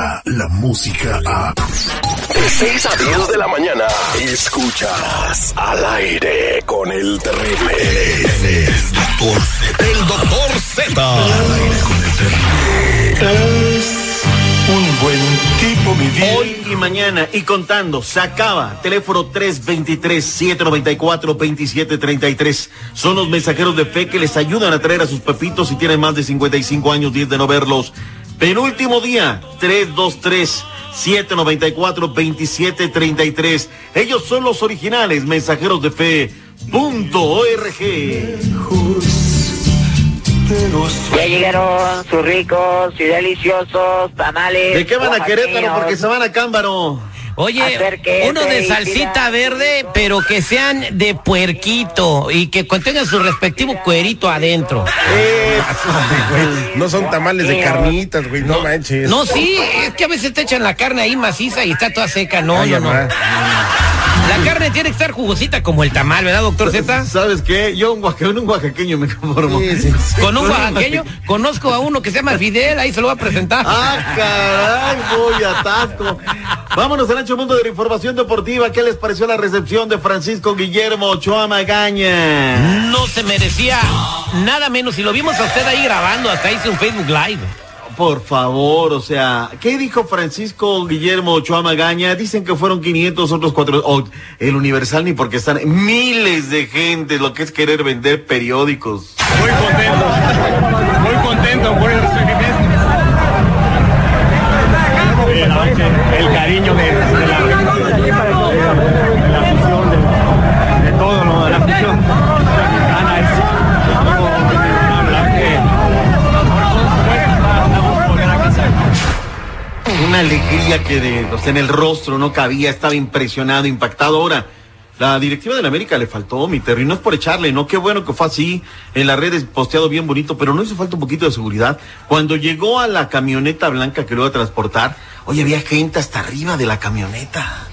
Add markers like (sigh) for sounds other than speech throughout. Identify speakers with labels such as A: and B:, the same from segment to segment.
A: llega la música a...
B: De 6 a 10 de la mañana, escuchas al aire con el terrible.
A: El doctor Z.
B: El doctor Z.
A: Al aire con el terrible.
C: Es un buen tipo, mi vida.
D: Hoy y mañana y contando, se acaba. Teléfono 323-794-2733. Son los mensajeros de fe que les ayudan a traer a sus pepitos si tienen más de 55 años, 10 de no verlos. Penúltimo día, 323-794-2733. Ellos son los originales mensajeros de fe. Punto org.
C: Pero
E: Ya llegaron sus ricos y deliciosos tamales.
D: ¿De qué van a. Querétaro? Porque se van a Cámbaro.
F: Oye,
E: Acérquese
F: uno de salsita verde, pero que sean de puerquito y que contengan su respectivo cuerito adentro. (laughs)
G: No son tamales de carnitas, güey, no, manches.
F: No, sí, es que a veces te echan la carne ahí maciza y está toda seca. No,
G: Ay,
F: no, no. La carne tiene que estar jugosita como el tamal, ¿verdad, doctor Z?
D: ¿Sabes qué? Yo un, oaxaqueño, un oaxaqueño me conformo.
G: Sí, sí, sí.
F: Con un oaxaqueño, conozco a uno que se llama Fidel, ahí se lo voy a presentar.
D: Ah, caray, voy atasco. Vámonos al ancho mundo de la información deportiva. ¿Qué les pareció la recepción de Francisco Guillermo Ochoa Magaña?
F: No se merecía nada menos. Y lo vimos a usted ahí grabando, hasta hice un Facebook Live.
D: Por favor, o sea, ¿qué dijo Francisco Guillermo Ochoa Magaña? Dicen que fueron 500, otros cuatro. o el Universal ni porque están miles de gente, lo que es querer vender periódicos.
H: Muy contento, muy contento el recibimiento. El, el cariño de, de la, de la afición, de, de todo, ¿no? De la afición mexicana es algo inmencionable, la verdad que vamos a volver a casa.
D: Una alegría que de, en el rostro no cabía, estaba impresionado, impactado. Ahora, la directiva de la América le faltó, mi Terry, no es por echarle, ¿no? Qué bueno que fue así, en las redes posteado bien bonito, pero no hizo falta un poquito de seguridad. Cuando llegó a la camioneta blanca que lo iba a transportar, oye, había gente hasta arriba de la camioneta.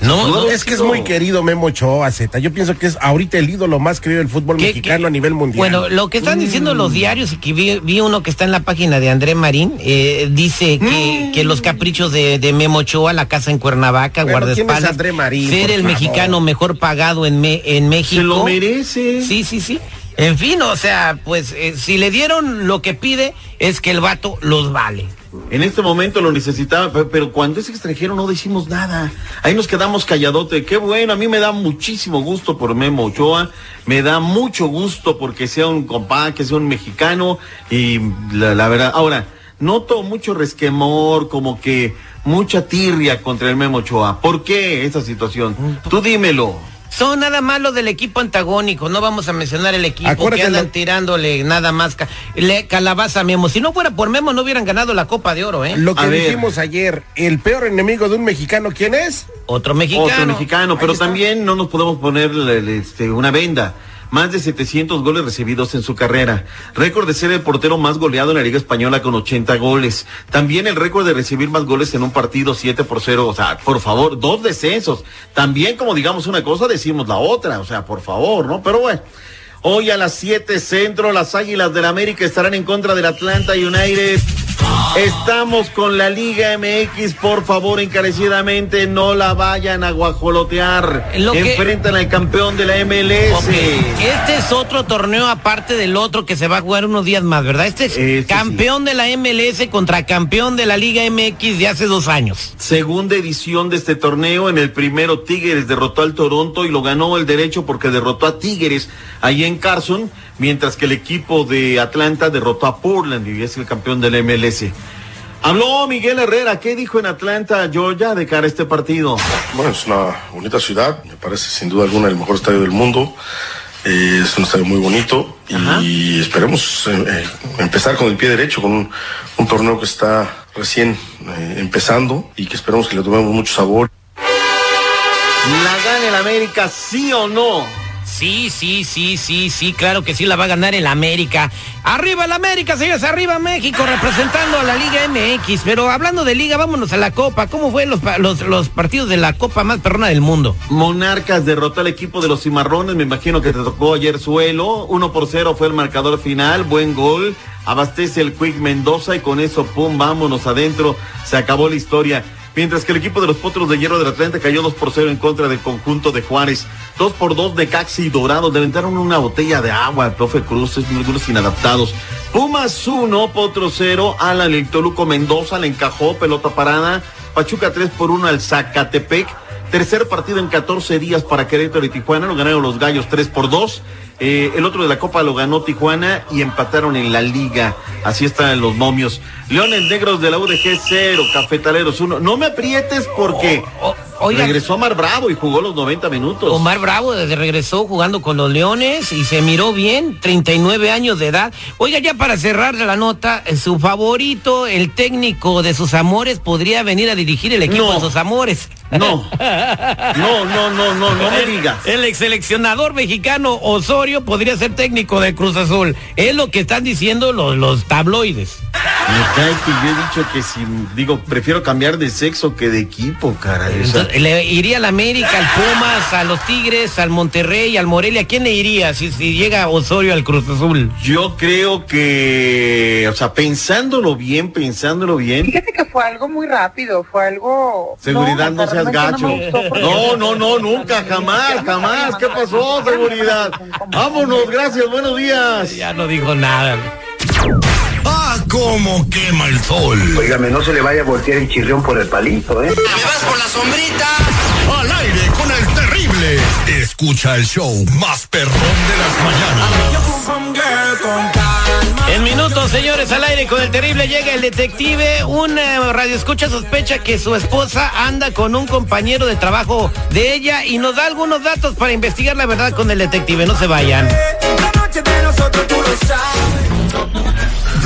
F: No, no,
G: Es que es muy querido Memo Ochoa, Z. Yo pienso que es ahorita el ídolo más querido del fútbol
F: ¿Qué-
G: mexicano
F: qué?
G: a nivel mundial.
F: Bueno, lo que están diciendo los diarios y que vi, vi uno que está en la página de André Marín, eh, dice que, que los caprichos de, de Memo Ochoa, la casa en Cuernavaca,
G: Bueno, ¿quién es
F: guardaespaldas,
G: André Marín,
F: ser
G: por
F: el
G: favor?
F: mexicano mejor pagado en, Me- en México.
D: Se lo merece.
F: Sí, sí, sí. En fin, o sea, pues eh, si le dieron lo que pide, es que el vato los vale.
D: En este momento lo necesitaba, pe- pero cuando es extranjero no decimos nada. Ahí nos quedamos calladote. Qué bueno, a mí me da muchísimo gusto por Memo Ochoa. Me da mucho gusto porque sea un compa, que sea un mexicano. Y la, la verdad, ahora, noto mucho resquemor, como que mucha tirria contra el Memo Ochoa. ¿Por qué esa situación? Tú dímelo.
F: Son nada más los del equipo antagónico, no vamos a mencionar el equipo
G: Acuérdate
F: que andan
G: lo-
F: tirándole nada más ca- le, calabaza a Memo. Si no fuera por Memo no hubieran ganado la Copa de Oro, ¿eh?
G: Lo que
D: A ver.
G: dijimos ayer, el peor enemigo de un mexicano, ¿quién es?
F: Otro mexicano.
D: Otro mexicano, pero
G: está.
D: también no nos podemos poner este, una venda. Más de 700 goles recibidos en su carrera. Récord de ser el portero más goleado en la Liga Española con 80 goles. También el récord de recibir más goles en un partido 7 por 0. O sea, por favor, dos descensos. También como digamos una cosa, decimos la otra. O sea, por favor, ¿no? Pero bueno. Hoy a las 7 centro, las Águilas del América estarán en contra del Atlanta United. Estamos con la Liga MX, por favor, encarecidamente, no la vayan a guajolotear.
F: Lo que-
D: Enfrentan al campeón de la MLS.
F: Este es otro torneo aparte del otro que se va a jugar unos días más, ¿verdad? Este es
D: Este
F: campeón de la MLS contra campeón de la Liga MX de hace dos años.
D: Segunda edición de este torneo. En el primero, Tigres derrotó al Toronto y lo ganó el derecho porque derrotó a Tigres ahí en Carson, mientras que el equipo de Atlanta derrotó a Portland y es el campeón del MLS. Habló Miguel Herrera. ¿Qué dijo en Atlanta, Georgia, de cara a este partido?
I: Bueno, es una bonita ciudad, me parece sin duda alguna el mejor estadio del mundo. Eh, es un estadio muy bonito
D: Ajá.
I: y esperemos eh, eh, empezar con el pie derecho, con un, un torneo que está recién eh, empezando y que esperemos que le tomemos mucho sabor.
D: ¿La gana el América, sí o no?
F: Sí, sí, sí, sí, sí, claro que sí la va a ganar el América. Arriba el América, señores, arriba México, representando a la Liga MX. Pero hablando de Liga, vámonos a la Copa. ¿Cómo fue los, los partidos de la Copa más perrona del mundo?
D: Monarcas derrotó al equipo de los Cimarrones, me imagino que te tocó ayer suelo, 1 por 0 fue el marcador final, buen gol, abastece el Quick Mendoza y con eso, pum, vámonos adentro, se acabó la historia. Mientras que el equipo de los Potros de Hierro del Atlanta cayó 2 por 0 en contra del conjunto de Juárez. 2 por 2 de Caxi y Dorado. Levantaron una botella de agua al profe Cruz, es algunos inadaptados. Pumas 1, Potro 0. Alan el Toluco Mendoza le encajó, pelota parada. Pachuca 3 por 1 al Zacatepec. Tercer partido en 14 días para Querétaro y Tijuana. Lo ganaron los Gallos 3 por 2. Eh, el otro de la Copa lo ganó Tijuana y empataron en la Liga. Así están los momios. Leones Negros de la UDG 0, Cafetaleros 1. No me aprietes porque
F: O- oiga.
D: regresó Omar Bravo y jugó los 90 minutos.
F: Omar Bravo desde regresó jugando con los Leones y se miró bien, 39 años de edad. Oiga, ya para cerrar la nota, eh, su favorito, el técnico de sus amores, podría venir a dirigir el equipo
D: No.
F: de sus amores.
D: No. (laughs) No, no, no, no, no me digas.
F: El ex seleccionador mexicano Osorio podría ser técnico de Cruz Azul. Es lo que están diciendo los, los tabloides.
D: Me cae que yo he dicho que si, digo, prefiero cambiar de sexo que de equipo, caray. O sea,
F: Entonces, le iría al América, al Pumas, a los Tigres, al Monterrey, al Morelia. ¿A quién le iría si, si llega Osorio al Cruz Azul?
D: yo creo que, o sea, pensándolo bien, pensándolo bien,
E: Fíjate que fue algo muy rápido, fue algo...
D: seguridad no,
E: o sea,
D: seas gacho. No, no, no, nunca, jamás, jamás. ¿Qué pasó, seguridad? Vámonos, gracias, buenos días.
F: Ya no dijo nada.
A: Ah, cómo quema el sol.
J: Óigame, no se le vaya a voltear el chirrión por el palito, ¿eh?
A: Al aire con el terrible. Escucha el show más perrón de las mañanas.
F: En minutos, señores, al aire con el terrible llega el detective. Un eh, radioescucha sospecha que su esposa anda con un compañero de trabajo de ella y nos da algunos datos para investigar la verdad con el detective. No se vayan.